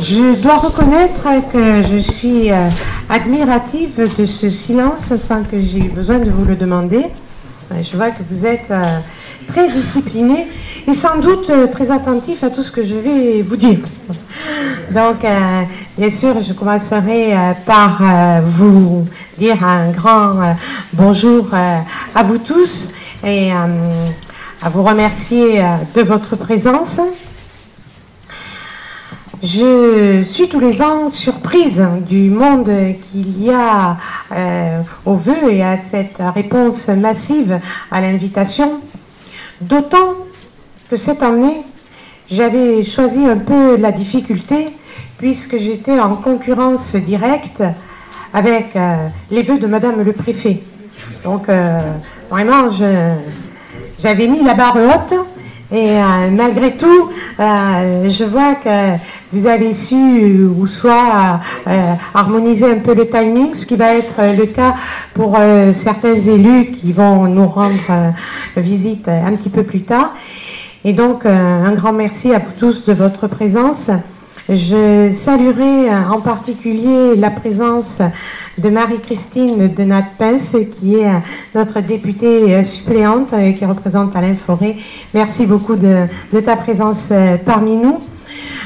Je dois reconnaître que je suis euh, admirative de ce silence sans que j'ai eu besoin de vous le demander. Euh, je vois que vous êtes euh, très discipliné et sans doute très attentif à tout ce que je vais vous dire. Donc, bien sûr, je commencerai par vous dire un grand bonjour à vous tous et à vous remercier de votre présence. Je suis tous les ans surprise du monde qu'il y a euh, au vœu et à cette réponse massive à l'invitation. D'autant que cette année, j'avais choisi un peu la difficulté puisque j'étais en concurrence directe avec euh, les vœux de Madame le Préfet. Donc euh, vraiment, j'avais mis la barre haute et euh, malgré tout, euh, je vois que vous avez su ou soit euh, harmoniser un peu le timing, ce qui va être le cas pour certains élus qui vont nous rendre visite un petit peu plus tard. Et donc, un grand merci à vous tous de votre présence. Je saluerai en particulier la présence de Marie-Christine de Natpens, qui est notre députée suppléante et qui représente Alain Forêt. Merci beaucoup de, ta présence euh, parmi nous.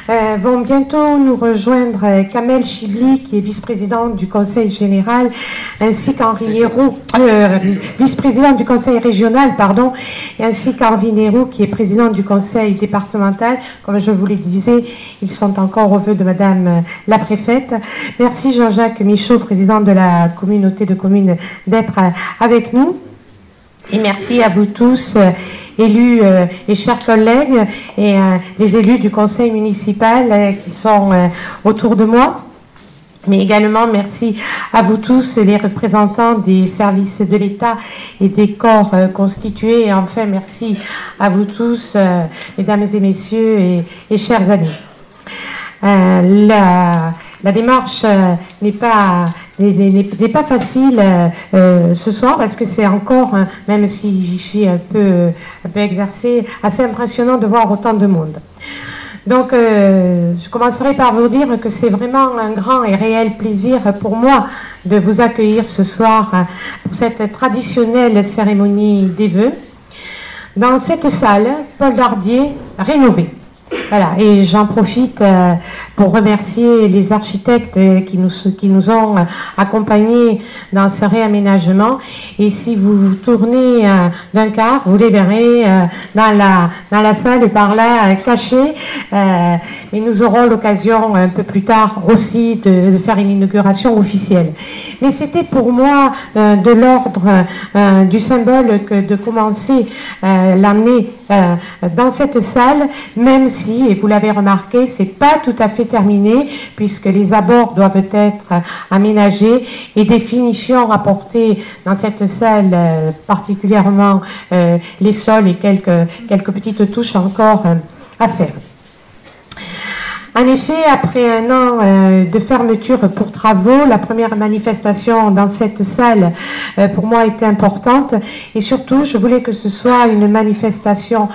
Euh, vont bientôt nous rejoindre Kamel Chibli, qui est vice-président du Conseil général, ainsi qu'Henri Nérou, euh, vice-président du Conseil régional, pardon, et ainsi qu'Henri Nérou, qui est président du Conseil départemental. Comme je vous le disais, ils sont encore au vœu de Madame la préfète. Merci Jean-Jacques Michaud, président de la communauté de communes, d'être avec nous. Et merci à vous tous élus euh, et chers collègues et euh, les élus du conseil municipal euh, qui sont autour de moi. Mais également merci à vous tous, les représentants des services de l'État et des corps constitués. Et enfin, merci à vous tous, mesdames et messieurs et, chers amis. la, la démarche n'est pas n'est pas facile euh, euh, ce soir parce que c'est encore, hein, même si j'y suis un peu, un peu exercée, assez impressionnant de voir autant de monde. Donc, euh, je commencerai par vous dire que c'est vraiment un grand et réel plaisir pour moi de vous accueillir ce soir hein, pour cette traditionnelle cérémonie des vœux dans cette salle, Paul Dardier, rénovée. Voilà, et j'en profite euh, pour remercier les architectes qui nous, qui nous ont euh, accompagnés dans ce réaménagement. Et si vous vous tournez euh, d'un quart, vous les verrez dans, la, dans la salle par là, cachés. Et nous aurons l'occasion un peu plus tard aussi de, faire une inauguration officielle. Mais c'était pour moi de l'ordre du symbole que de commencer l'année dans cette salle, même si et vous l'avez remarqué, c'est pas tout à fait terminé, puisque les abords doivent être aménagés et des finitions apportées dans cette salle, euh, particulièrement euh, les sols et quelques, quelques petites touches encore euh, à faire. En effet, après un an euh, de fermeture pour travaux, la première manifestation dans cette salle euh, pour moi était importante. Et surtout je voulais que ce soit une manifestation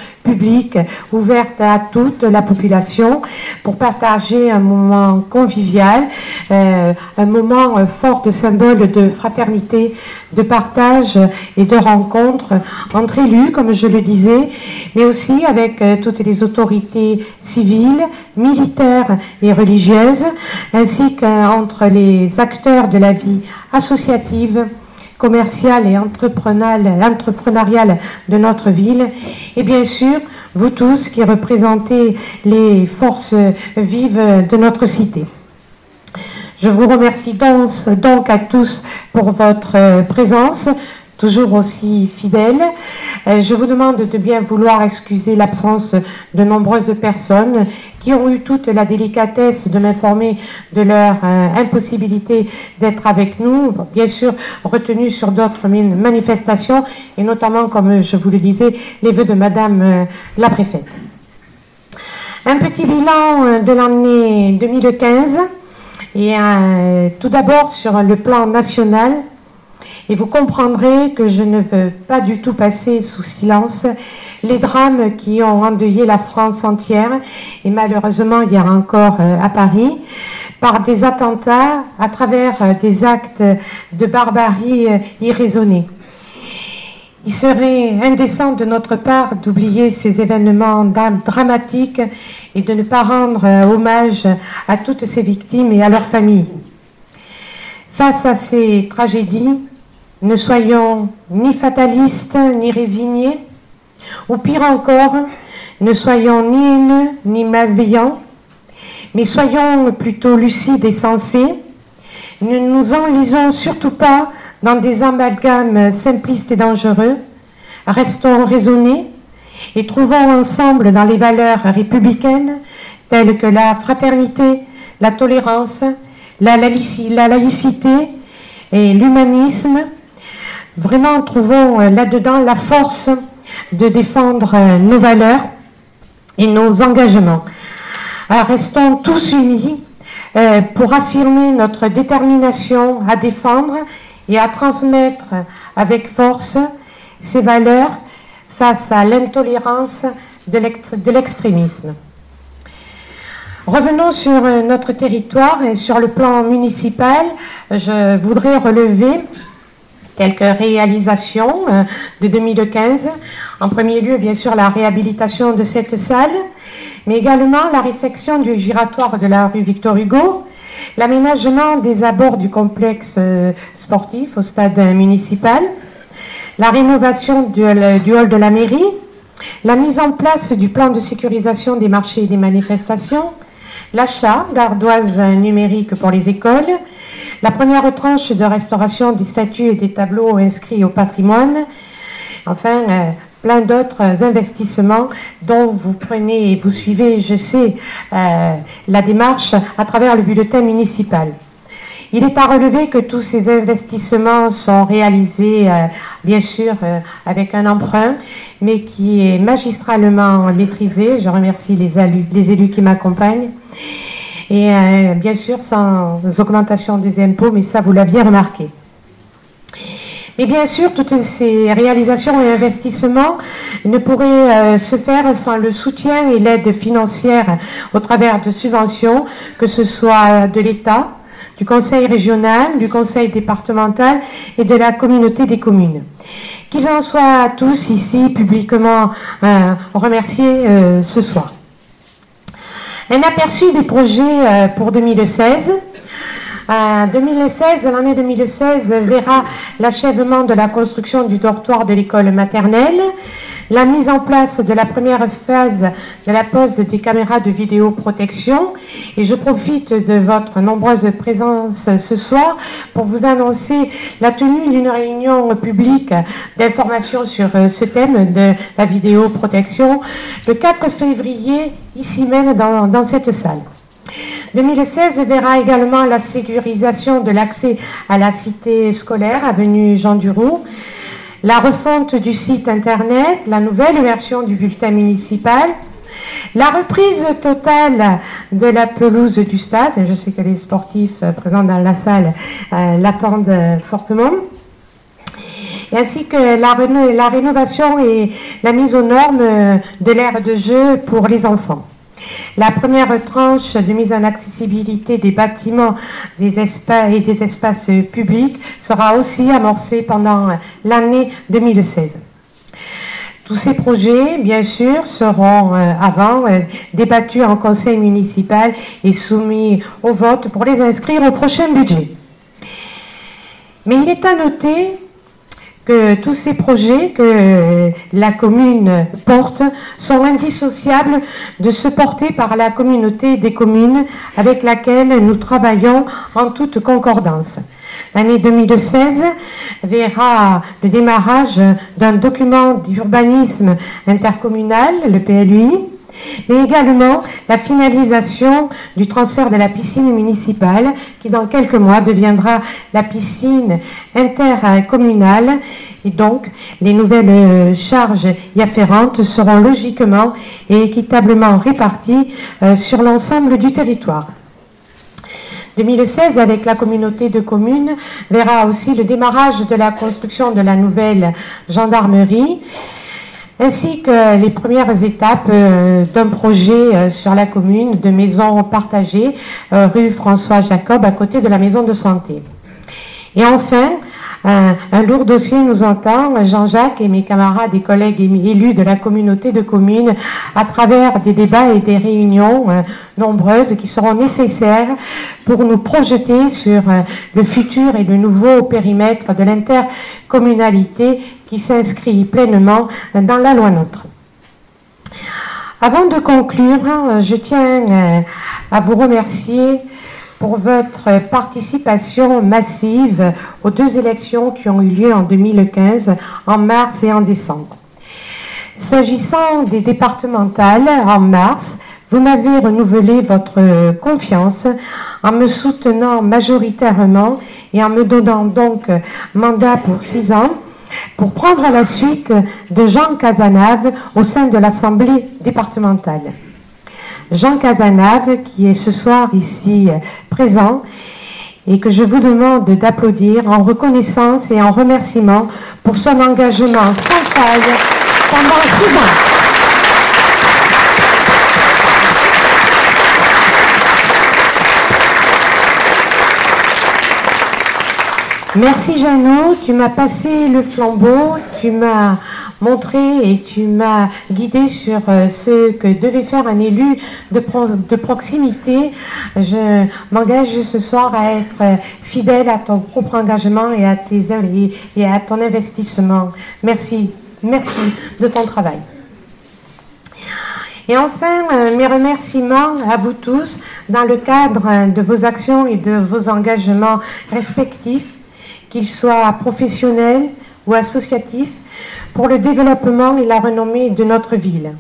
ouverte à toute la population pour partager un moment convivial, euh, un moment fort de symbole de fraternité, de partage et de rencontre entre élus, comme je le disais, mais aussi avec toutes les autorités civiles, militaires et religieuses, ainsi qu'entre les acteurs de la vie associative, commerciale et entrepreneuriale de notre ville, et bien sûr, vous tous qui représentez les forces vives de notre cité. Je vous remercie donc, donc à tous pour votre présence, toujours aussi fidèle. Euh, je vous demande de bien vouloir excuser l'absence de nombreuses personnes qui ont eu toute la délicatesse de m'informer de leur euh, impossibilité d'être avec nous, bien sûr retenues sur d'autres manifestations, et notamment, comme je vous le disais, les vœux de Madame euh, la préfète. Un petit bilan de l'année 2015, et tout d'abord sur le plan national, et vous comprendrez que je ne veux pas du tout passer sous silence les drames qui ont endeuillé la France entière et malheureusement hier encore euh, à Paris par des attentats à travers euh, des actes de barbarie euh, irraisonnés. Il serait indécent de notre part d'oublier ces événements dramatiques et de ne pas rendre hommage à toutes ces victimes et à leurs familles. Face à ces tragédies, ne soyons ni fatalistes ni résignés, ou pire encore, ne soyons ni haineux ni malveillants, mais soyons plutôt lucides et sensés. Ne nous enlisons surtout pas dans des amalgames simplistes et dangereux. Restons raisonnés et trouvons ensemble dans les valeurs républicaines telles que la fraternité, la tolérance, la, laïcité et l'humanisme, vraiment trouvons là-dedans la force de défendre euh, nos valeurs et nos engagements. restons tous unis euh, pour affirmer notre détermination à défendre et à transmettre avec force ces valeurs face à l'intolérance de l'extrémisme. Revenons sur euh, notre territoire et sur le plan municipal. Je voudrais relever quelques réalisations de 2015 en premier lieu, bien sûr, la réhabilitation de cette salle, mais également la réfection du giratoire de la rue Victor Hugo, l'aménagement des abords du complexe euh, sportif au stade municipal, la rénovation du, hall de la mairie, la mise en place du plan de sécurisation des marchés et des manifestations, l'achat d'ardoises numériques pour les écoles, la première tranche de restauration des statues et des tableaux inscrits au patrimoine, enfin euh, plein d'autres investissements dont vous prenez et vous suivez, je sais, euh, la démarche à travers le bulletin municipal. Il est à relever que tous ces investissements sont réalisés, euh, bien sûr, avec un emprunt, mais qui est magistralement maîtrisé. Je remercie les élus qui m'accompagnent. Et bien sûr, sans augmentation des impôts, mais ça, vous l'aviez remarqué. Et bien sûr, toutes ces réalisations et investissements ne pourraient euh, se faire sans le soutien et l'aide financière au travers de subventions, que ce soit de l'État, du Conseil régional, du Conseil départemental et de la communauté des communes. Qu'ils en soient tous ici publiquement euh, remerciés euh, ce soir. Un aperçu des projets pour 2016. 2016, l'année 2016 verra l'achèvement de la construction du dortoir de l'école maternelle, la mise en place de la première phase de la pose des caméras de vidéoprotection. Et je profite de votre nombreuse présence ce soir pour vous annoncer la tenue d'une réunion publique d'information sur euh, ce thème de la vidéoprotection le 4 février, ici même dans, cette salle. 2016 verra également la sécurisation de l'accès à la cité scolaire, avenue Jean Duroux, la refonte du site internet, la nouvelle version du bulletin municipal, la reprise totale de la pelouse du stade, je sais que les sportifs présents dans la salle euh, l'attendent fortement, ainsi que la, la, rénovation et la mise aux normes de l'aire de jeu pour les enfants. La première tranche de mise en accessibilité des bâtiments des espaces et des espaces publics sera aussi amorcée pendant l'année 2016. Tous ces projets, bien sûr, seront euh, avant euh, débattus en conseil municipal et soumis au vote pour les inscrire au prochain budget. Mais il est à noter que tous ces projets que la commune porte sont indissociables de se porter par la communauté des communes avec laquelle nous travaillons en toute concordance. L'année 2016 verra le démarrage d'un document d'urbanisme intercommunal, le PLUI, mais également la finalisation du transfert de la piscine municipale qui dans quelques mois deviendra la piscine intercommunale et donc les nouvelles euh, charges y afférentes seront logiquement et équitablement réparties euh, sur l'ensemble du territoire. 2016, avec la communauté de communes, verra aussi le démarrage de la construction de la nouvelle gendarmerie ainsi que les premières étapes euh, d'un projet euh, sur la commune de maison partagée euh, rue François Jacob à côté de la maison de santé. Et enfin, un lourd dossier nous entend, Jean-Jacques et mes camarades et collègues élus de la communauté de communes, à travers des débats et des réunions nombreuses qui seront nécessaires pour nous projeter sur le futur et le nouveau périmètre de l'intercommunalité qui s'inscrit pleinement dans la loi NOTRe. Avant de conclure, je tiens euh, à vous remercier pour votre participation massive aux deux élections qui ont eu lieu en 2015, en mars et en décembre. S'agissant des départementales, en mars, vous m'avez renouvelé votre confiance en me soutenant majoritairement et en me donnant donc mandat pour six ans pour prendre la suite de Jean Casanave au sein de l'Assemblée départementale. Jean Casanave, qui est ce soir ici présent, et que je vous demande d'applaudir en reconnaissance et en remerciement pour son engagement sans faille pendant six ans. Merci Jeannot, tu m'as passé le flambeau, tu m'as montré et tu m'as guidé sur euh, ce que devait faire un élu de, proximité. Je m'engage ce soir à être fidèle à ton propre engagement et à, tes, et à ton investissement. Merci, merci de ton travail. Et enfin, euh, mes remerciements à vous tous dans le cadre de vos actions et de vos engagements respectifs qu'il soit professionnel ou associatif, pour le développement et la renommée de notre ville.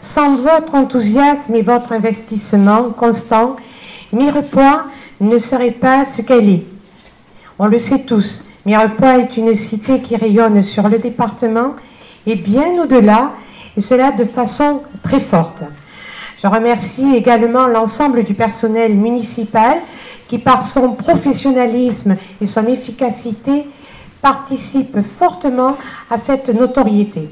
Sans votre enthousiasme et votre investissement constant, Mirepoix ne serait pas ce qu'elle est. On le sait tous, Mirepoix est une cité qui rayonne sur le département et bien au-delà, et cela de façon très forte. Je remercie également l'ensemble du personnel municipal qui, par son professionnalisme et son efficacité, participe fortement à cette notoriété.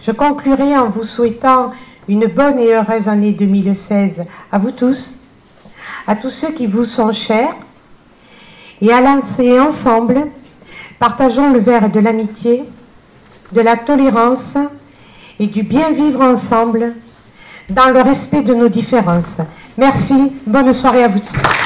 Je conclurai en vous souhaitant une bonne et heureuse année 2016 à vous tous, à tous ceux qui vous sont chers, et à lancer ensemble, partageons le verre de l'amitié, de la tolérance et du bien vivre ensemble dans le respect de nos différences. Merci, bonne soirée à vous tous.